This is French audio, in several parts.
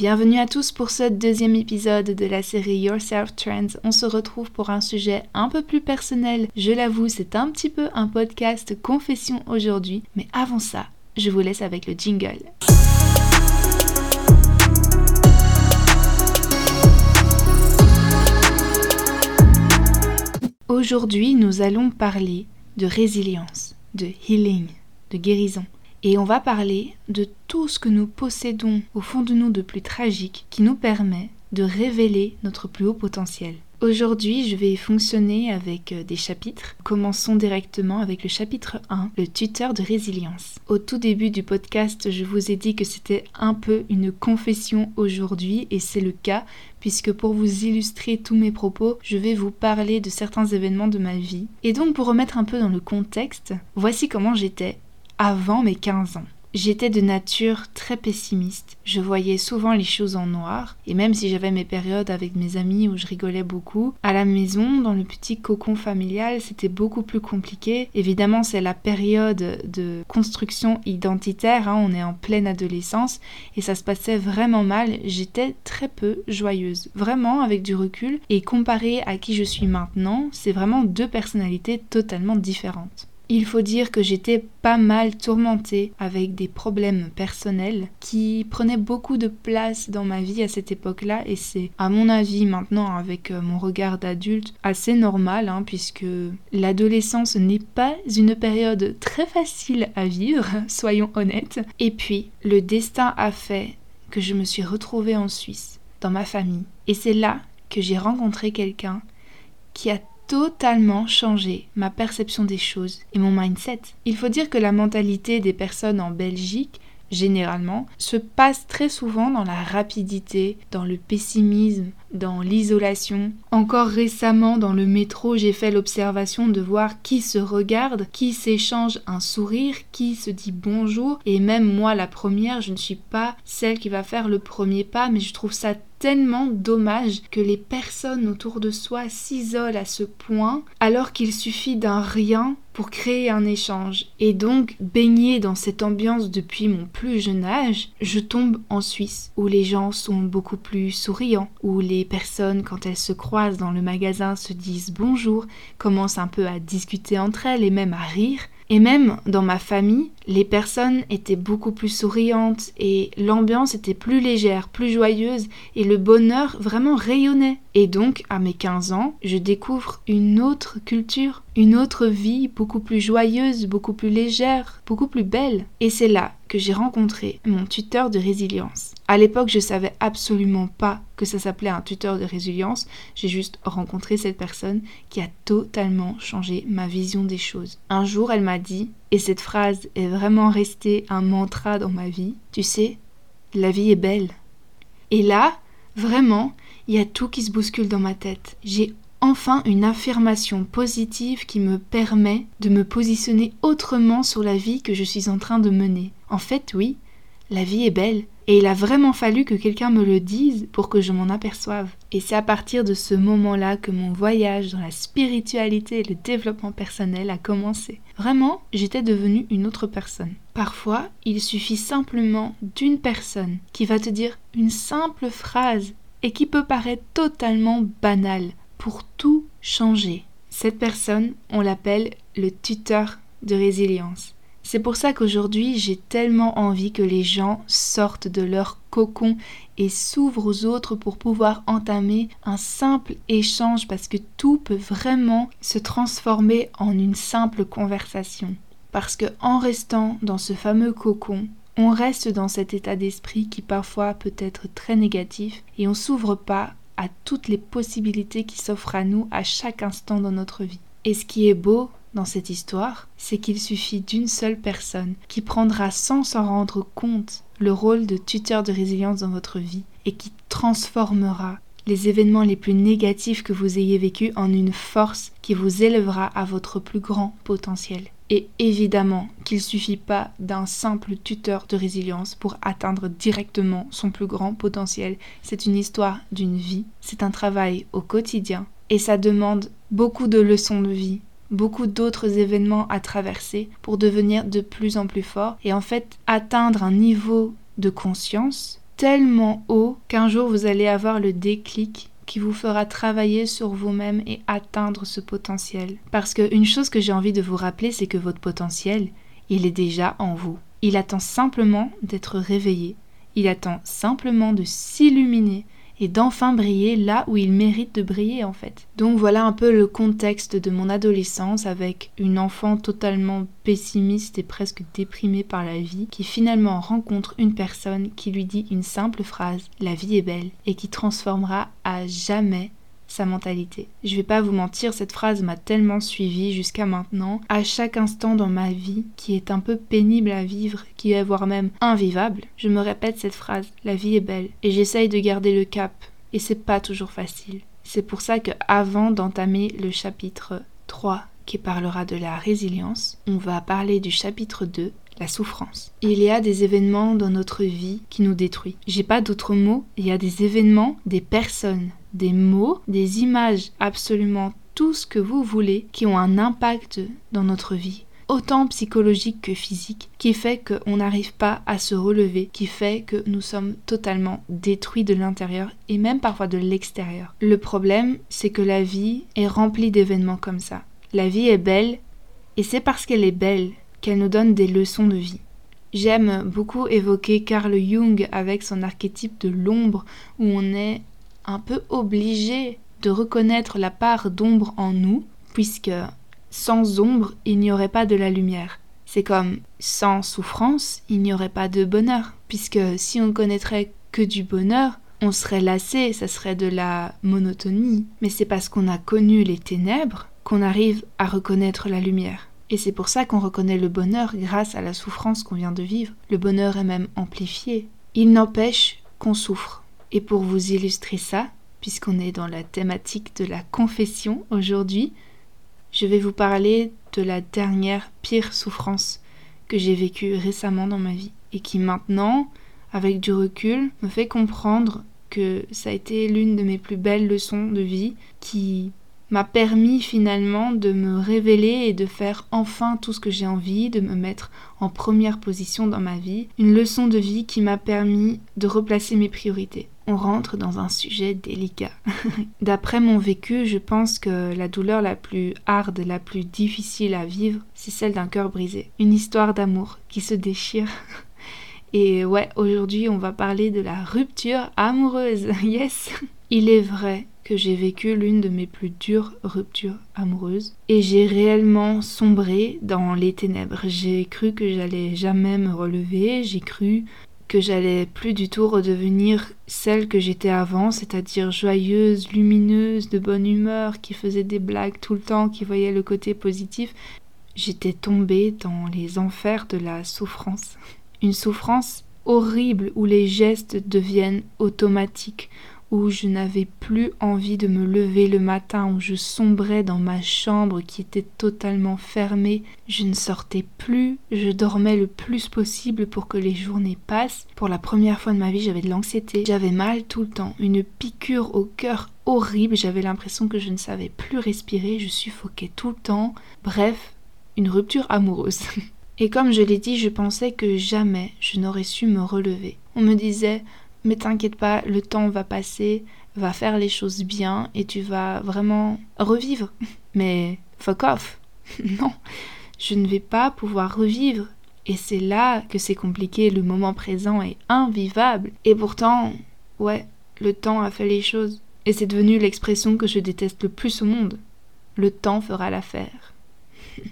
Bienvenue à tous pour ce deuxième épisode de la série Yourself Trends. On se retrouve pour un sujet un peu plus personnel. Je l'avoue, c'est un petit peu un podcast confession aujourd'hui. Mais avant ça, je vous laisse avec le jingle. Aujourd'hui, nous allons parler de résilience, de healing, de guérison. Et on va parler de tout ce que nous possédons au fond de nous de plus tragique qui nous permet de révéler notre plus haut potentiel. Aujourd'hui, je vais fonctionner avec euh, des chapitres. Commençons directement avec le chapitre 1, le tuteur de résilience. Au tout début du podcast, je vous ai dit que c'était un peu une confession aujourd'hui et c'est le cas puisque pour vous illustrer tous mes propos, je vais vous parler de certains événements de ma vie. Et donc pour remettre un peu dans le contexte, voici comment j'étais avant mes 15 ans. J'étais de nature très pessimiste. Je voyais souvent les choses en noir. Et même si j'avais mes périodes avec mes amis où je rigolais beaucoup, à la maison, dans le petit cocon familial, c'était beaucoup plus compliqué. Évidemment, c'est la période de construction identitaire. Hein. on est en pleine adolescence. Et ça se passait vraiment mal. J'étais très peu joyeuse. Vraiment, avec du recul. Et comparé à qui je suis maintenant, c'est vraiment deux personnalités totalement différentes. Il faut dire que j'étais pas mal tourmentée avec des problèmes personnels qui prenaient beaucoup de place dans ma vie à cette époque-là et c'est à mon avis maintenant avec euh, mon regard d'adulte assez normal hein, puisque l'adolescence n'est pas une période très facile à vivre, soyons honnêtes. Et puis le destin a fait que je me suis retrouvée en Suisse, dans ma famille. Et c'est là que j'ai rencontré quelqu'un qui a totalement changé ma perception des choses et mon mindset. Il faut dire que la mentalité des personnes en Belgique généralement, se passe très souvent dans la rapidité, dans le pessimisme, dans l'isolation. Encore récemment, dans le métro, j'ai fait l'observation de voir qui se regarde, qui s'échange un sourire, qui se dit bonjour. Et même moi, la première, je ne suis pas celle qui va faire le premier pas, mais je trouve ça tellement dommage que les personnes autour de soi s'isolent à ce point alors qu'il suffit d'un rien pour créer un échange. Et donc, baigné dans cette ambiance depuis mon plus jeune âge, je tombe en Suisse où les gens sont beaucoup plus souriants, où les personnes, quand elles se croisent dans le magasin, se disent bonjour, commencent un peu à discuter entre elles et même à rire. Et même dans ma famille, les personnes étaient beaucoup plus souriantes et l'ambiance était plus légère, plus joyeuse et le bonheur vraiment rayonnait. Et donc, à mes 15 ans, je découvre une autre culture, une autre vie beaucoup plus joyeuse, beaucoup plus légère, beaucoup plus belle. Et c'est là que j'ai rencontré mon tuteur de résilience. À l'époque, je savais absolument pas que ça s'appelait un tuteur de résilience. J'ai juste rencontré cette personne qui a totalement changé ma vision des choses. Un jour, elle m'a dit, et cette phrase est vraiment restée un mantra dans ma vie, tu sais, la vie est belle. Et là, vraiment, il y a tout qui se bouscule dans ma tête. J'ai enfin une affirmation positive qui me permet de me positionner autrement sur la vie que je suis en train de mener. En fait, oui, la vie est belle. Et il a vraiment fallu que quelqu'un me le dise pour que je m'en aperçoive. Et c'est à partir de ce moment-là que mon voyage dans la spiritualité et le développement personnel a commencé. Vraiment, j'étais devenue une autre personne. Parfois, il suffit simplement d'une personne qui va te dire une simple phrase et qui peut paraître totalement banale pour tout changer. Cette personne, on l'appelle le tuteur de résilience. C'est pour ça qu'aujourd'hui j'ai tellement envie que les gens sortent de leur cocon et s'ouvrent aux autres pour pouvoir entamer un simple échange parce que tout peut vraiment se transformer en une simple conversation. Parce que en restant dans ce fameux cocon, on reste dans cet état d'esprit qui parfois peut être très négatif et on s'ouvre pas à toutes les possibilités qui s'offrent à nous à chaque instant dans notre vie. Et ce qui est beau dans cette histoire, c'est qu'il suffit d'une seule personne qui prendra sans s'en rendre compte le rôle de tuteur de résilience dans votre vie et qui transformera les événements les plus négatifs que vous ayez vécus en une force qui vous élèvera à votre plus grand potentiel. Et évidemment qu'il suffit pas d'un simple tuteur de résilience pour atteindre directement son plus grand potentiel. C'est une histoire d'une vie, c'est un travail au quotidien et ça demande beaucoup de leçons de vie, beaucoup d'autres événements à traverser pour devenir de plus en plus fort et en fait atteindre un niveau de conscience tellement haut qu'un jour vous allez avoir le déclic qui vous fera travailler sur vous-même et atteindre ce potentiel. Parce qu'une chose que j'ai envie de vous rappeler, c'est que votre potentiel, il est déjà en vous. Il attend simplement d'être réveillé. Il attend simplement de s'illuminer et d'enfin briller là où il mérite de briller en fait. Donc voilà un peu le contexte de mon adolescence avec une enfant totalement pessimiste et presque déprimée par la vie qui finalement rencontre une personne qui lui dit une simple phrase La vie est belle et qui transformera à jamais sa mentalité. Je vais pas vous mentir, cette phrase m'a tellement suivi jusqu'à maintenant, à chaque instant dans ma vie qui est un peu pénible à vivre, qui est voire même invivable, je me répète cette phrase, la vie est belle, et j'essaye de garder le cap, et c'est pas toujours facile. C'est pour ça que avant d'entamer le chapitre 3 qui parlera de la résilience, on va parler du chapitre 2 la souffrance. Il y a des événements dans notre vie qui nous détruisent. J'ai pas d'autres mots, il y a des événements, des personnes, des mots, des images, absolument tout ce que vous voulez qui ont un impact dans notre vie autant psychologique que physique, qui fait qu'on n'arrive pas à se relever, qui fait que nous sommes totalement détruits de l'intérieur et même parfois de l'extérieur. Le problème, c'est que la vie est remplie d'événements comme ça. La vie est belle, et c'est parce qu'elle est belle qu'elle nous donne des leçons de vie. J'aime beaucoup évoquer Carl Jung avec son archétype de l'ombre où on est un peu obligé de reconnaître la part d'ombre en nous, puisque sans ombre, il n'y aurait pas de la lumière. C'est comme sans souffrance, il n'y aurait pas de bonheur, puisque si on connaîtrait que du bonheur, on serait lassé, ça serait de la monotonie. Mais c'est parce qu'on a connu les ténèbres qu'on arrive à reconnaître la lumière. Et c'est pour ça qu'on reconnaît le bonheur grâce à la souffrance qu'on vient de vivre. Le bonheur est même amplifié. Il n'empêche qu'on souffre. Et pour vous illustrer ça, puisqu'on est dans la thématique de la confession aujourd'hui, je vais vous parler de la dernière pire souffrance que j'ai vécue récemment dans ma vie et qui maintenant, avec du recul, me fait comprendre que ça a été l'une de mes plus belles leçons de vie qui m'a permis finalement de me révéler et de faire enfin tout ce que j'ai envie, de me mettre en première position dans ma vie. Une leçon de vie qui m'a permis de replacer mes priorités. On rentre dans un sujet délicat. D'après mon vécu, je pense que la douleur la plus harde, la plus difficile à vivre, c'est celle d'un cœur brisé. Une histoire d'amour qui se déchire. Et ouais, aujourd'hui, on va parler de la rupture amoureuse. Yes Il est vrai que j'ai vécu l'une de mes plus dures ruptures amoureuses et j'ai réellement sombré dans les ténèbres. J'ai cru que j'allais jamais me relever, j'ai cru que j'allais plus du tout redevenir celle que j'étais avant, c'est-à-dire joyeuse, lumineuse, de bonne humeur, qui faisait des blagues tout le temps, qui voyait le côté positif. J'étais tombée dans les enfers de la souffrance. Une souffrance horrible où les gestes deviennent automatiques, où je n'avais plus envie de me lever le matin, où je sombrais dans ma chambre qui était totalement fermée, je ne sortais plus, je dormais le plus possible pour que les journées passent. Pour la première fois de ma vie, j'avais de l'anxiété, j'avais mal tout le temps, une piqûre au cœur horrible, j'avais l'impression que je ne savais plus respirer, je suffoquais tout le temps. Bref, une rupture amoureuse. Et comme je l'ai dit, je pensais que jamais je n'aurais su me relever. On me disait mais t'inquiète pas, le temps va passer, va faire les choses bien et tu vas vraiment revivre. Mais fuck off. non, je ne vais pas pouvoir revivre. Et c'est là que c'est compliqué, le moment présent est invivable. Et pourtant, ouais, le temps a fait les choses. Et c'est devenu l'expression que je déteste le plus au monde. Le temps fera l'affaire.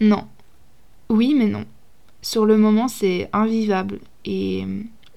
non. Oui, mais non. Sur le moment, c'est invivable. Et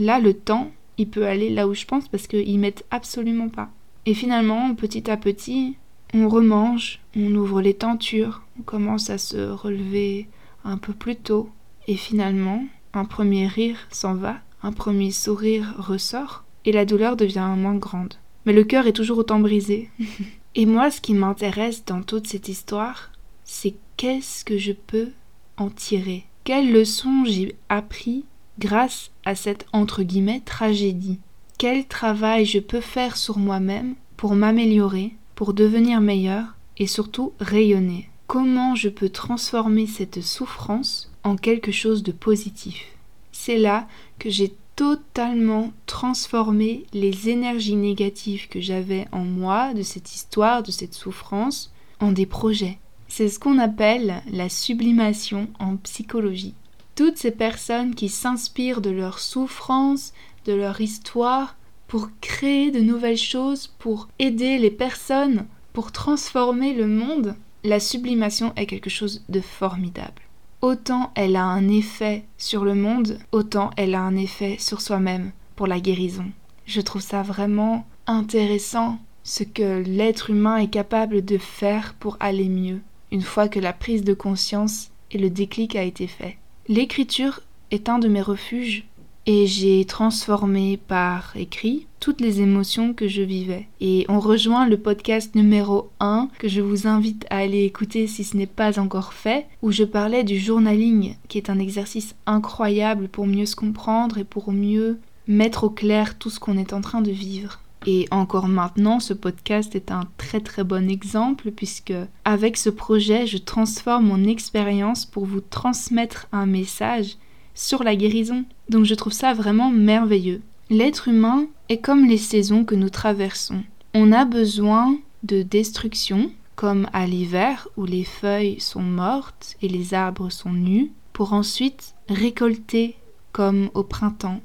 Là, le temps, il peut aller là où je pense parce qu'ils mettent absolument pas. Et finalement, petit à petit, on remange, on ouvre les tentures, on commence à se relever un peu plus tôt. Et finalement, un premier rire s'en va, un premier sourire ressort, et la douleur devient moins grande. Mais le cœur est toujours autant brisé. et moi, ce qui m'intéresse dans toute cette histoire, c'est qu'est-ce que je peux en tirer? Quelles leçons j'ai appris grâce à cette entre guillemets tragédie. Quel travail je peux faire sur moi-même pour m'améliorer, pour devenir meilleur et surtout rayonner? Comment je peux transformer cette souffrance en quelque chose de positif? C'est là que j'ai totalement transformé les énergies négatives que j'avais en moi, de cette histoire, de cette souffrance, en des projets. C'est ce qu'on appelle la sublimation en psychologie. Toutes ces personnes qui s'inspirent de leur souffrance, de leur histoire, pour créer de nouvelles choses, pour aider les personnes, pour transformer le monde, la sublimation est quelque chose de formidable. Autant elle a un effet sur le monde, autant elle a un effet sur soi-même pour la guérison. Je trouve ça vraiment intéressant ce que l'être humain est capable de faire pour aller mieux, une fois que la prise de conscience et le déclic a été fait. L'écriture est un de mes refuges et j'ai transformé par écrit toutes les émotions que je vivais. Et on rejoint le podcast numéro 1 que je vous invite à aller écouter si ce n'est pas encore fait, où je parlais du journaling, qui est un exercice incroyable pour mieux se comprendre et pour mieux mettre au clair tout ce qu'on est en train de vivre. Et encore maintenant, ce podcast est un très très bon exemple puisque avec ce projet, je transforme mon expérience pour vous transmettre un message sur la guérison. Donc je trouve ça vraiment merveilleux. L'être humain est comme les saisons que nous traversons. On a besoin de destruction, comme à l'hiver où les feuilles sont mortes et les arbres sont nus, pour ensuite récolter comme au printemps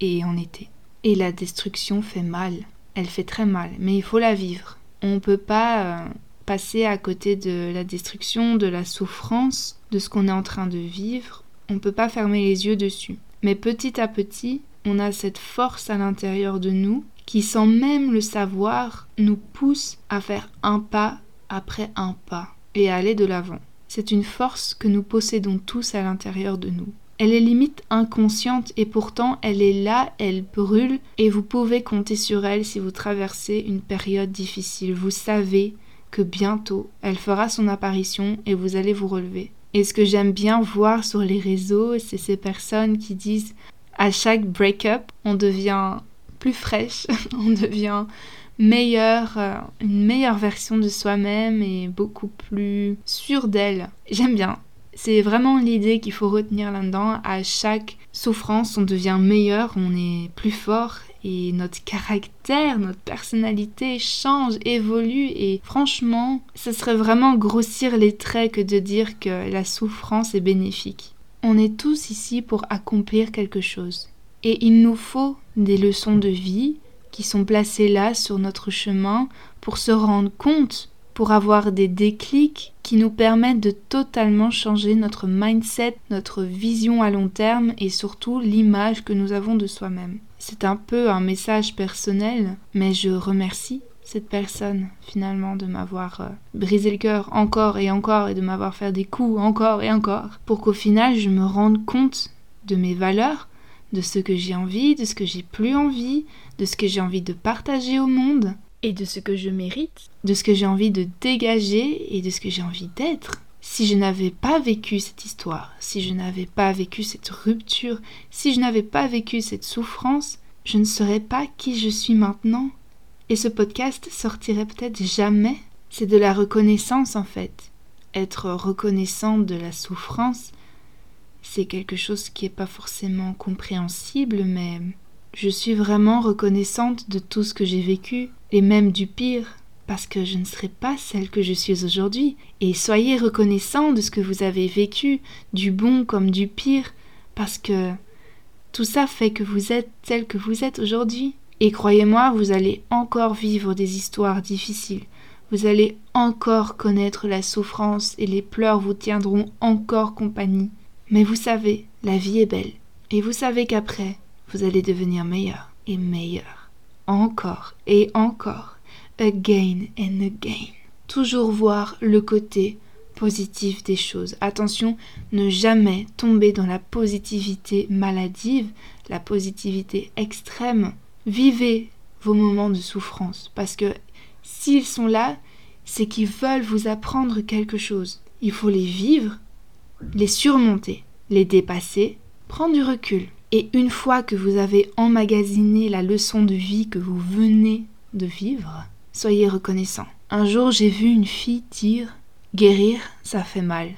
et en été. Et la destruction fait mal, elle fait très mal, mais il faut la vivre. On ne peut pas euh, passer à côté de la destruction, de la souffrance, de ce qu'on est en train de vivre on ne peut pas fermer les yeux dessus. Mais petit à petit, on a cette force à l'intérieur de nous qui, sans même le savoir, nous pousse à faire un pas après un pas et à aller de l'avant. C'est une force que nous possédons tous à l'intérieur de nous. Elle est limite inconsciente et pourtant elle est là, elle brûle et vous pouvez compter sur elle si vous traversez une période difficile. Vous savez que bientôt elle fera son apparition et vous allez vous relever. Et ce que j'aime bien voir sur les réseaux, c'est ces personnes qui disent à chaque break-up, on devient plus fraîche, on devient meilleure, euh, une meilleure version de soi-même et beaucoup plus sûre d'elle. J'aime bien. C'est vraiment l'idée qu'il faut retenir là-dedans. À chaque souffrance, on devient meilleur, on est plus fort et notre caractère, notre personnalité change, évolue et franchement, ce serait vraiment grossir les traits que de dire que la souffrance est bénéfique. On est tous ici pour accomplir quelque chose et il nous faut des leçons de vie qui sont placées là sur notre chemin pour se rendre compte pour avoir des déclics qui nous permettent de totalement changer notre mindset, notre vision à long terme et surtout l'image que nous avons de soi-même. C'est un peu un message personnel, mais je remercie cette personne finalement de m'avoir euh, brisé le cœur encore et encore et de m'avoir fait des coups encore et encore pour qu'au final je me rende compte de mes valeurs, de ce que j'ai envie, de ce que j'ai plus envie, de ce que j'ai envie de partager au monde et de ce que je mérite, de ce que j'ai envie de dégager et de ce que j'ai envie d'être. Si je n'avais pas vécu cette histoire, si je n'avais pas vécu cette rupture, si je n'avais pas vécu cette souffrance, je ne serais pas qui je suis maintenant. Et ce podcast sortirait peut-être jamais. C'est de la reconnaissance en fait. Être reconnaissant de la souffrance, c'est quelque chose qui n'est pas forcément compréhensible, mais je suis vraiment reconnaissante de tout ce que j'ai vécu, et même du pire, parce que je ne serai pas celle que je suis aujourd'hui. Et soyez reconnaissant de ce que vous avez vécu, du bon comme du pire, parce que tout ça fait que vous êtes tel que vous êtes aujourd'hui. Et croyez-moi, vous allez encore vivre des histoires difficiles. Vous allez encore connaître la souffrance et les pleurs vous tiendront encore compagnie. Mais vous savez, la vie est belle. Et vous savez qu'après, vous allez devenir meilleur et meilleur. Encore et encore. Again and again. Toujours voir le côté positif des choses. Attention, ne jamais tomber dans la positivité maladive, la positivité extrême. Vivez vos moments de souffrance parce que s'ils sont là, c'est qu'ils veulent vous apprendre quelque chose. Il faut les vivre, les surmonter, les dépasser, prendre du recul. Et une fois que vous avez emmagasiné la leçon de vie que vous venez de vivre, soyez reconnaissant. Un jour, j'ai vu une fille dire Guérir, ça fait mal.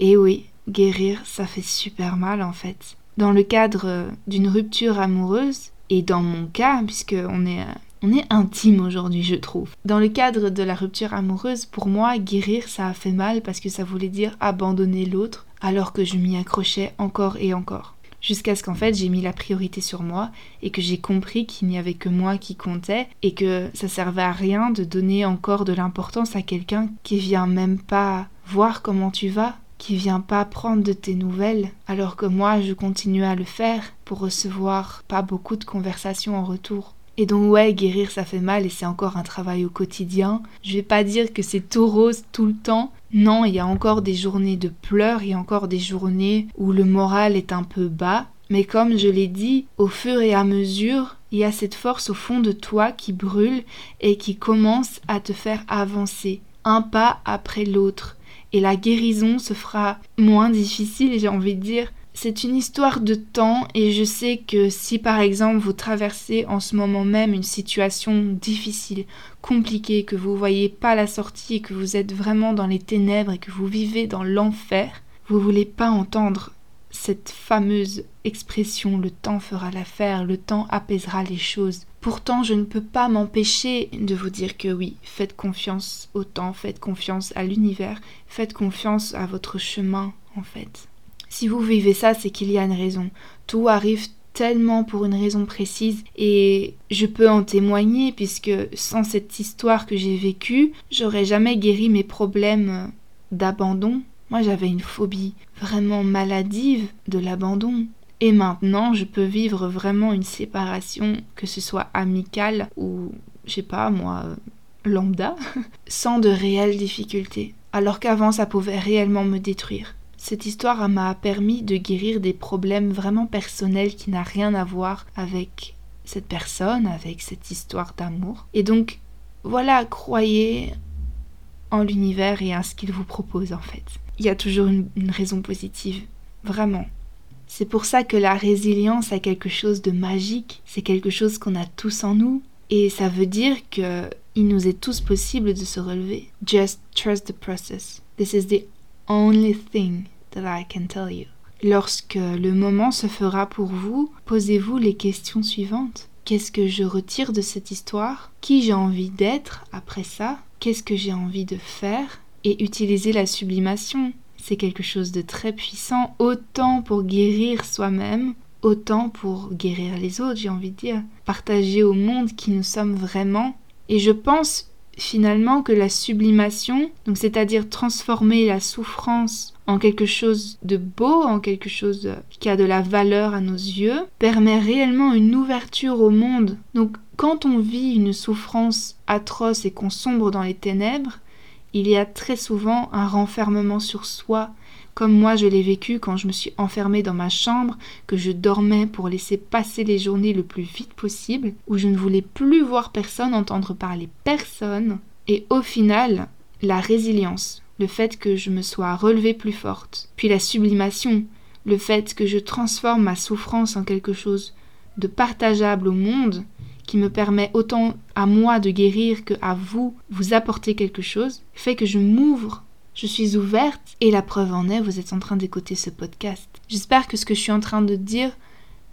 Et oui, guérir, ça fait super mal en fait. dans le cadre d'une rupture amoureuse, et dans mon cas, puisque on est, on est intime aujourd'hui, je trouve. Dans le cadre de la rupture amoureuse, pour moi, guérir, ça a fait mal parce que ça voulait dire abandonner l'autre, alors que je m'y accrochais encore et encore. Jusqu'à ce qu'en fait j'ai mis la priorité sur moi et que j'ai compris qu'il n'y avait que moi qui comptait et que ça servait à rien de donner encore de l'importance à quelqu'un qui vient même pas voir comment tu vas, qui vient pas prendre de tes nouvelles, alors que moi je continue à le faire pour recevoir pas beaucoup de conversations en retour. Et donc ouais, guérir ça fait mal et c'est encore un travail au quotidien. Je vais pas dire que c'est tout rose tout le temps. Non, il y a encore des journées de pleurs, il y a encore des journées où le moral est un peu bas. Mais comme je l'ai dit, au fur et à mesure, il y a cette force au fond de toi qui brûle et qui commence à te faire avancer, un pas après l'autre et la guérison se fera moins difficile, j'ai envie de dire. C'est une histoire de temps et je sais que si par exemple vous traversez en ce moment même une situation difficile, compliquée, que vous voyez pas la sortie que vous êtes vraiment dans les ténèbres et que vous vivez dans l'enfer, vous voulez pas entendre cette fameuse expression le temps fera l'affaire, le temps apaisera les choses. Pourtant, je ne peux pas m'empêcher de vous dire que oui, faites confiance au temps, faites confiance à l'univers, faites confiance à votre chemin en fait. Si vous vivez ça, c'est qu'il y a une raison. Tout arrive tellement pour une raison précise et je peux en témoigner puisque sans cette histoire que j'ai vécue, j'aurais jamais guéri mes problèmes d'abandon, moi, j'avais une phobie vraiment maladive de l'abandon. Et maintenant, je peux vivre vraiment une séparation, que ce soit amicale ou, je sais pas, moi, lambda, sans de réelles difficultés. Alors qu'avant, ça pouvait réellement me détruire. Cette histoire m'a permis de guérir des problèmes vraiment personnels qui n'ont rien à voir avec cette personne, avec cette histoire d'amour. Et donc, voilà, croyez en l'univers et en ce qu'il vous propose en fait il y a toujours une, raison positive. Vraiment. C'est pour ça que la résilience a quelque chose de magique, c'est quelque chose qu'on a tous en nous, et ça veut dire que il nous est tous possible de se relever. Just trust the process. This is the only thing Lorsque le moment se fera pour vous, posez-vous les questions suivantes. Qu'est-ce que je retire de cette histoire? Qui j'ai envie d'être après ça? Qu'est-ce que j'ai envie de faire? Et utiliser la sublimation. C'est quelque chose de très puissant, autant pour guérir soi-même, autant pour guérir les autres, j'ai envie de dire. Partager au monde qui nous sommes vraiment. Et je pense finalement que la sublimation, donc c'est-à-dire transformer la souffrance en quelque chose de beau, en quelque chose qui a de la valeur à nos yeux, permet réellement une ouverture au monde. Donc quand on vit une souffrance atroce et qu'on sombre dans les ténèbres, il y a très souvent un renfermement sur soi, comme moi je l'ai vécu quand je me suis enfermée dans ma chambre, que je dormais pour laisser passer les journées le plus vite possible, où je ne voulais plus voir personne, entendre parler personne, et au final, la résilience, le fait que je me sois relevée plus forte, puis la sublimation, le fait que je transforme ma souffrance en quelque chose de partageable au monde, qui me permet autant à moi de guérir que à vous vous apporter quelque chose, fait que je m'ouvre, je suis ouverte et la preuve en est, vous êtes en train d'écouter ce podcast. J'espère que ce que je suis en train de dire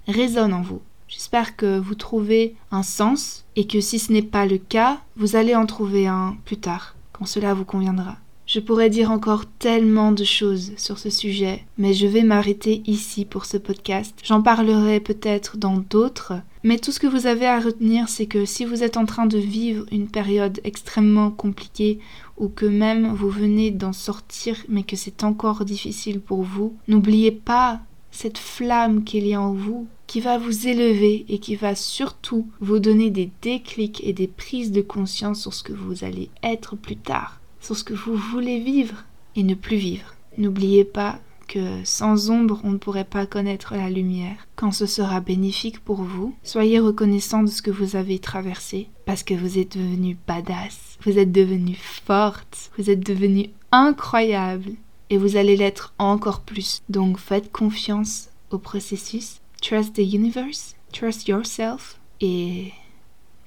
résonne en vous. J'espère que vous trouvez un sens et que si ce n'est pas le cas, vous allez en trouver un plus tard, quand cela vous conviendra. Je pourrais dire encore tellement de choses sur ce sujet, mais je vais m'arrêter ici pour ce podcast. J'en parlerai peut-être dans d'autres, mais tout ce que vous avez à retenir, c'est que si vous êtes en train de vivre une période extrêmement compliquée, ou que même vous venez d'en sortir, mais que c'est encore difficile pour vous, n'oubliez pas cette flamme qu'il y a en vous, qui va vous élever et qui va surtout vous donner des déclics et des prises de conscience sur ce que vous allez être plus tard sur ce que vous voulez vivre et ne plus vivre. N'oubliez pas que sans ombre on ne pourrait pas connaître la lumière. Quand ce sera bénéfique pour vous, soyez reconnaissant de ce que vous avez traversé parce que vous êtes devenu badass, vous êtes devenu forte, vous êtes devenu incroyable. Et vous allez l'être encore plus. Donc faites confiance au processus, trust the universe, trust yourself. Et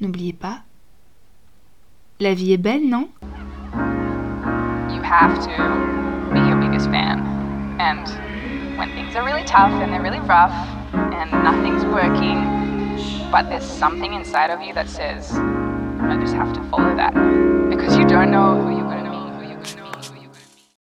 n'oubliez pas, la vie est belle, non? you have to be your biggest fan. And when things are really tough and they're really rough and nothing's working, but there's something inside of you that says, I just have to follow that. Because you don't know who you're